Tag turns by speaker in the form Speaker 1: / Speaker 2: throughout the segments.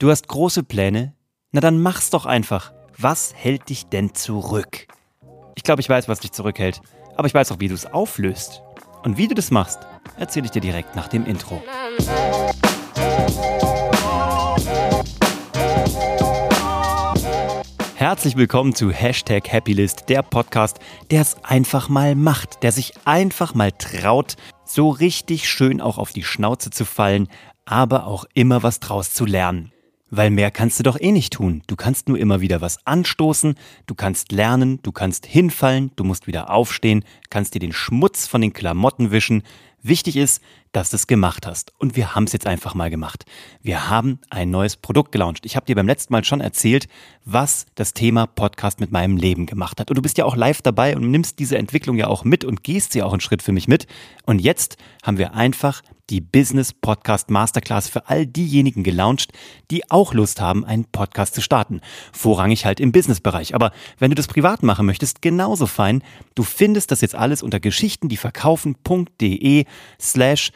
Speaker 1: Du hast große Pläne? Na dann mach's doch einfach. Was hält dich denn zurück? Ich glaube, ich weiß, was dich zurückhält. Aber ich weiß auch, wie du es auflöst. Und wie du das machst, erzähle ich dir direkt nach dem Intro. Herzlich willkommen zu Hashtag Happylist, der Podcast, der es einfach mal macht, der sich einfach mal traut, so richtig schön auch auf die Schnauze zu fallen, aber auch immer was draus zu lernen. Weil mehr kannst du doch eh nicht tun. Du kannst nur immer wieder was anstoßen, du kannst lernen, du kannst hinfallen, du musst wieder aufstehen, kannst dir den Schmutz von den Klamotten wischen. Wichtig ist, dass du es gemacht hast. Und wir haben es jetzt einfach mal gemacht. Wir haben ein neues Produkt gelauncht. Ich habe dir beim letzten Mal schon erzählt, was das Thema Podcast mit meinem Leben gemacht hat. Und du bist ja auch live dabei und nimmst diese Entwicklung ja auch mit und gehst sie auch einen Schritt für mich mit. Und jetzt haben wir einfach die Business Podcast Masterclass für all diejenigen gelauncht, die auch Lust haben, einen Podcast zu starten. Vorrangig halt im Businessbereich. Aber wenn du das privat machen möchtest, genauso fein. Du findest das jetzt alles unter geschichtendieverkaufen.de slash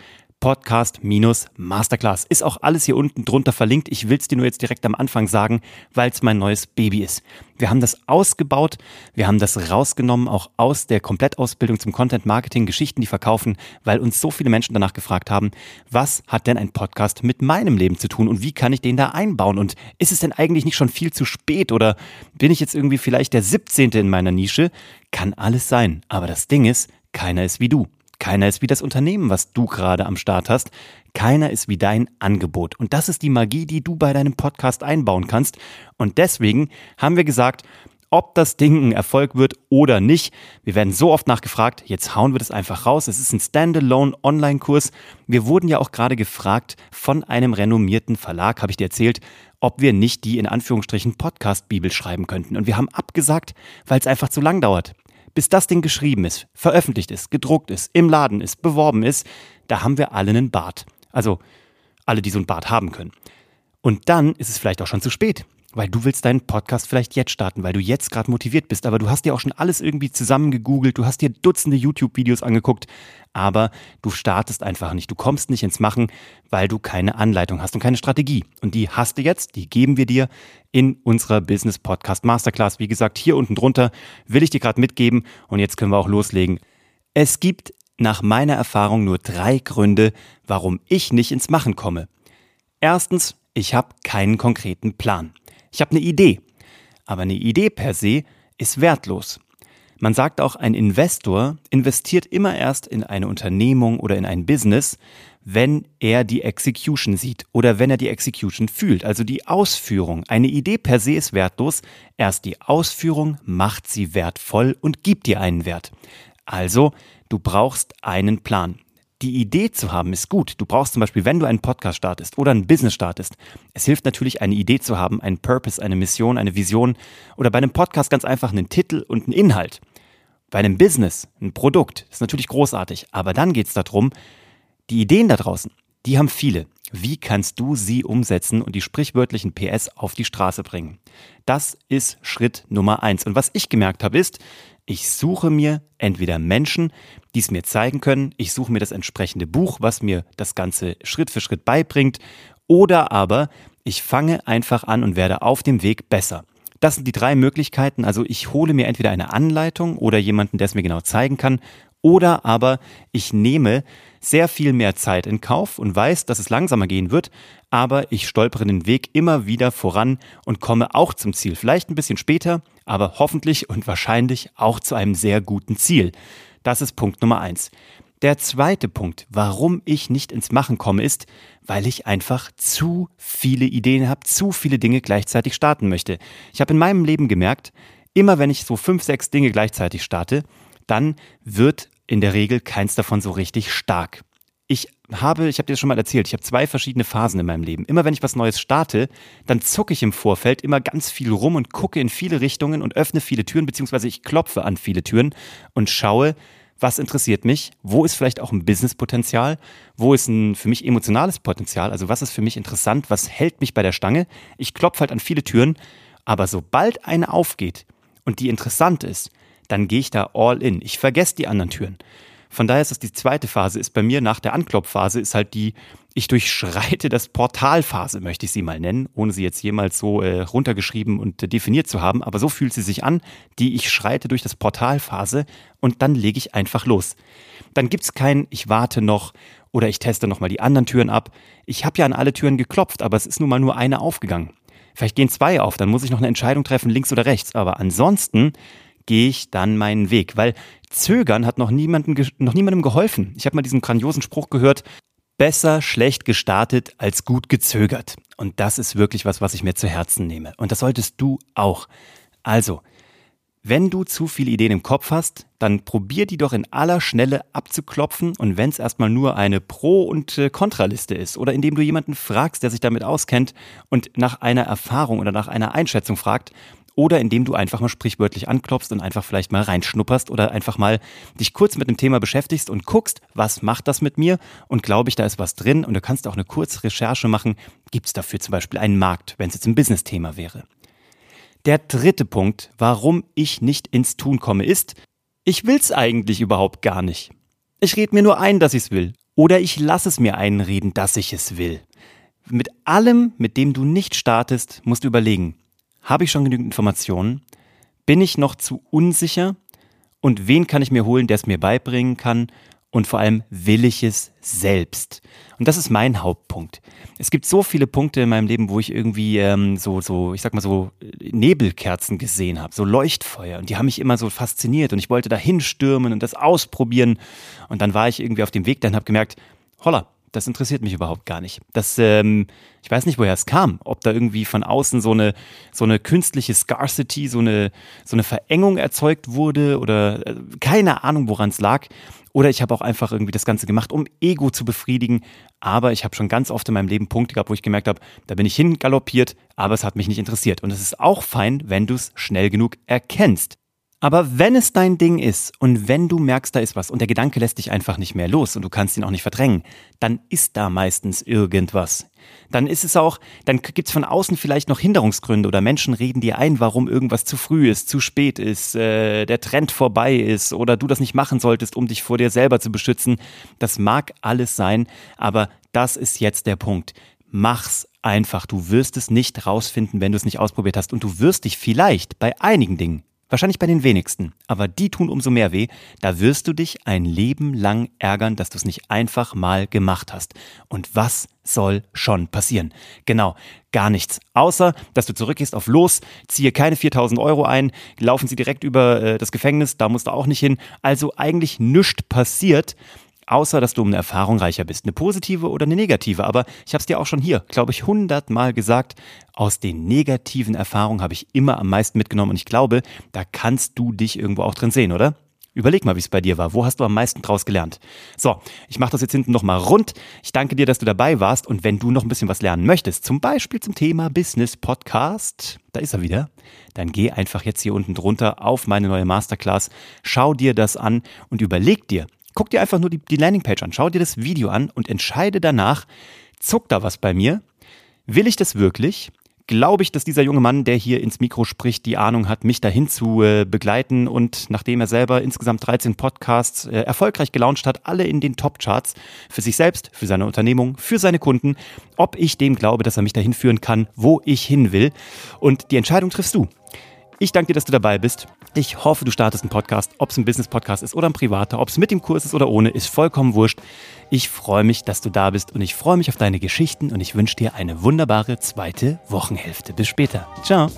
Speaker 1: Podcast-Masterclass. Ist auch alles hier unten drunter verlinkt. Ich will es dir nur jetzt direkt am Anfang sagen, weil es mein neues Baby ist. Wir haben das ausgebaut, wir haben das rausgenommen, auch aus der Komplettausbildung zum Content Marketing, Geschichten, die verkaufen, weil uns so viele Menschen danach gefragt haben, was hat denn ein Podcast mit meinem Leben zu tun und wie kann ich den da einbauen? Und ist es denn eigentlich nicht schon viel zu spät oder bin ich jetzt irgendwie vielleicht der 17. in meiner Nische? Kann alles sein. Aber das Ding ist, keiner ist wie du. Keiner ist wie das Unternehmen, was du gerade am Start hast. Keiner ist wie dein Angebot. Und das ist die Magie, die du bei deinem Podcast einbauen kannst. Und deswegen haben wir gesagt, ob das Ding ein Erfolg wird oder nicht. Wir werden so oft nachgefragt, jetzt hauen wir das einfach raus. Es ist ein Standalone Online-Kurs. Wir wurden ja auch gerade gefragt von einem renommierten Verlag, habe ich dir erzählt, ob wir nicht die in Anführungsstrichen Podcast-Bibel schreiben könnten. Und wir haben abgesagt, weil es einfach zu lang dauert bis das Ding geschrieben ist, veröffentlicht ist, gedruckt ist, im Laden ist, beworben ist, da haben wir alle einen Bart. Also alle, die so einen Bart haben können. Und dann ist es vielleicht auch schon zu spät weil du willst deinen Podcast vielleicht jetzt starten, weil du jetzt gerade motiviert bist, aber du hast dir auch schon alles irgendwie zusammengegoogelt, du hast dir Dutzende YouTube-Videos angeguckt, aber du startest einfach nicht, du kommst nicht ins Machen, weil du keine Anleitung hast und keine Strategie. Und die hast du jetzt, die geben wir dir in unserer Business Podcast Masterclass. Wie gesagt, hier unten drunter will ich dir gerade mitgeben und jetzt können wir auch loslegen. Es gibt nach meiner Erfahrung nur drei Gründe, warum ich nicht ins Machen komme. Erstens, ich habe keinen konkreten Plan. Ich habe eine Idee. Aber eine Idee per se ist wertlos. Man sagt auch, ein Investor investiert immer erst in eine Unternehmung oder in ein Business, wenn er die Execution sieht oder wenn er die Execution fühlt, also die Ausführung. Eine Idee per se ist wertlos, erst die Ausführung macht sie wertvoll und gibt dir einen Wert. Also, du brauchst einen Plan die Idee zu haben ist gut. Du brauchst zum Beispiel, wenn du einen Podcast startest oder ein Business startest, es hilft natürlich, eine Idee zu haben, einen Purpose, eine Mission, eine Vision oder bei einem Podcast ganz einfach einen Titel und einen Inhalt. Bei einem Business, ein Produkt, ist natürlich großartig, aber dann geht es darum, die Ideen da draußen, die haben viele. Wie kannst du sie umsetzen und die sprichwörtlichen PS auf die Straße bringen? Das ist Schritt Nummer eins. Und was ich gemerkt habe, ist, ich suche mir entweder Menschen, die es mir zeigen können, ich suche mir das entsprechende Buch, was mir das Ganze Schritt für Schritt beibringt, oder aber ich fange einfach an und werde auf dem Weg besser. Das sind die drei Möglichkeiten. Also ich hole mir entweder eine Anleitung oder jemanden, der es mir genau zeigen kann, oder aber ich nehme sehr viel mehr Zeit in Kauf und weiß, dass es langsamer gehen wird, aber ich stolpere den Weg immer wieder voran und komme auch zum Ziel. Vielleicht ein bisschen später, aber hoffentlich und wahrscheinlich auch zu einem sehr guten Ziel. Das ist Punkt Nummer eins. Der zweite Punkt, warum ich nicht ins Machen komme, ist, weil ich einfach zu viele Ideen habe, zu viele Dinge gleichzeitig starten möchte. Ich habe in meinem Leben gemerkt, immer wenn ich so fünf, sechs Dinge gleichzeitig starte, dann wird in der Regel keins davon so richtig stark. Ich habe, ich habe dir das schon mal erzählt, ich habe zwei verschiedene Phasen in meinem Leben. Immer wenn ich was Neues starte, dann zucke ich im Vorfeld immer ganz viel rum und gucke in viele Richtungen und öffne viele Türen, beziehungsweise ich klopfe an viele Türen und schaue, was interessiert mich, wo ist vielleicht auch ein Businesspotenzial, wo ist ein für mich emotionales Potenzial, also was ist für mich interessant, was hält mich bei der Stange. Ich klopfe halt an viele Türen, aber sobald eine aufgeht und die interessant ist, dann gehe ich da all in. Ich vergesse die anderen Türen. Von daher ist das die zweite Phase, ist bei mir nach der Anklopfphase, ist halt die, Ich durchschreite das Portalphase, möchte ich sie mal nennen, ohne sie jetzt jemals so äh, runtergeschrieben und äh, definiert zu haben. Aber so fühlt sie sich an, die ich schreite durch das Portalphase und dann lege ich einfach los. Dann gibt's kein Ich warte noch oder ich teste nochmal die anderen Türen ab. Ich habe ja an alle Türen geklopft, aber es ist nun mal nur eine aufgegangen. Vielleicht gehen zwei auf, dann muss ich noch eine Entscheidung treffen, links oder rechts. Aber ansonsten gehe ich dann meinen Weg, weil Zögern hat noch, niemanden, noch niemandem geholfen. Ich habe mal diesen grandiosen Spruch gehört, besser schlecht gestartet als gut gezögert. Und das ist wirklich was, was ich mir zu Herzen nehme. Und das solltest du auch. Also, wenn du zu viele Ideen im Kopf hast, dann probier die doch in aller Schnelle abzuklopfen und wenn es erstmal nur eine Pro- und äh, Kontraliste ist oder indem du jemanden fragst, der sich damit auskennt und nach einer Erfahrung oder nach einer Einschätzung fragt oder indem du einfach mal sprichwörtlich anklopfst und einfach vielleicht mal reinschnupperst oder einfach mal dich kurz mit dem Thema beschäftigst und guckst, was macht das mit mir und glaube ich, da ist was drin und du kannst auch eine kurze Recherche machen, gibt es dafür zum Beispiel einen Markt, wenn es jetzt ein Business-Thema wäre. Der dritte Punkt, warum ich nicht ins Tun komme, ist, ich will's eigentlich überhaupt gar nicht. Ich rede mir nur ein, dass ich's will. Oder ich lasse es mir einreden, dass ich es will. Mit allem, mit dem du nicht startest, musst du überlegen, habe ich schon genügend Informationen? Bin ich noch zu unsicher? Und wen kann ich mir holen, der es mir beibringen kann? und vor allem will ich es selbst. Und das ist mein Hauptpunkt. Es gibt so viele Punkte in meinem Leben, wo ich irgendwie ähm, so, so, ich sag mal so Nebelkerzen gesehen habe, so Leuchtfeuer. Und die haben mich immer so fasziniert und ich wollte da hinstürmen und das ausprobieren. Und dann war ich irgendwie auf dem Weg, dann habe gemerkt, holla, das interessiert mich überhaupt gar nicht. Das, ähm, ich weiß nicht, woher es kam. Ob da irgendwie von außen so eine, so eine künstliche Scarcity, so eine, so eine Verengung erzeugt wurde oder äh, keine Ahnung, woran es lag. Oder ich habe auch einfach irgendwie das Ganze gemacht, um Ego zu befriedigen. Aber ich habe schon ganz oft in meinem Leben Punkte gehabt, wo ich gemerkt habe, da bin ich hingaloppiert, aber es hat mich nicht interessiert. Und es ist auch fein, wenn du es schnell genug erkennst. Aber wenn es dein Ding ist und wenn du merkst, da ist was und der Gedanke lässt dich einfach nicht mehr los und du kannst ihn auch nicht verdrängen, dann ist da meistens irgendwas. Dann ist es auch, dann gibt es von außen vielleicht noch Hinderungsgründe oder Menschen reden dir ein, warum irgendwas zu früh ist, zu spät ist, äh, der Trend vorbei ist oder du das nicht machen solltest, um dich vor dir selber zu beschützen. Das mag alles sein, aber das ist jetzt der Punkt. Mach's einfach. Du wirst es nicht rausfinden, wenn du es nicht ausprobiert hast und du wirst dich vielleicht bei einigen Dingen Wahrscheinlich bei den wenigsten, aber die tun umso mehr weh. Da wirst du dich ein Leben lang ärgern, dass du es nicht einfach mal gemacht hast. Und was soll schon passieren? Genau, gar nichts. Außer, dass du zurückgehst auf Los, ziehe keine 4000 Euro ein, laufen sie direkt über äh, das Gefängnis, da musst du auch nicht hin. Also eigentlich nichts passiert außer dass du um eine Erfahrung reicher bist, eine positive oder eine negative. Aber ich habe es dir auch schon hier, glaube ich, hundertmal gesagt, aus den negativen Erfahrungen habe ich immer am meisten mitgenommen und ich glaube, da kannst du dich irgendwo auch drin sehen, oder? Überleg mal, wie es bei dir war. Wo hast du am meisten draus gelernt? So, ich mache das jetzt hinten nochmal rund. Ich danke dir, dass du dabei warst. Und wenn du noch ein bisschen was lernen möchtest, zum Beispiel zum Thema Business Podcast, da ist er wieder, dann geh einfach jetzt hier unten drunter auf meine neue Masterclass. Schau dir das an und überleg dir, Guck dir einfach nur die, die Landingpage an, schau dir das Video an und entscheide danach, zuckt da was bei mir? Will ich das wirklich? Glaube ich, dass dieser junge Mann, der hier ins Mikro spricht, die Ahnung hat, mich dahin zu äh, begleiten und nachdem er selber insgesamt 13 Podcasts äh, erfolgreich gelauncht hat, alle in den Top-Charts, für sich selbst, für seine Unternehmung, für seine Kunden, ob ich dem glaube, dass er mich dahin führen kann, wo ich hin will. Und die Entscheidung triffst du. Ich danke dir, dass du dabei bist. Ich hoffe, du startest einen Podcast, ob es ein Business-Podcast ist oder ein privater, ob es mit dem Kurs ist oder ohne, ist vollkommen wurscht. Ich freue mich, dass du da bist und ich freue mich auf deine Geschichten und ich wünsche dir eine wunderbare zweite Wochenhälfte. Bis später. Ciao.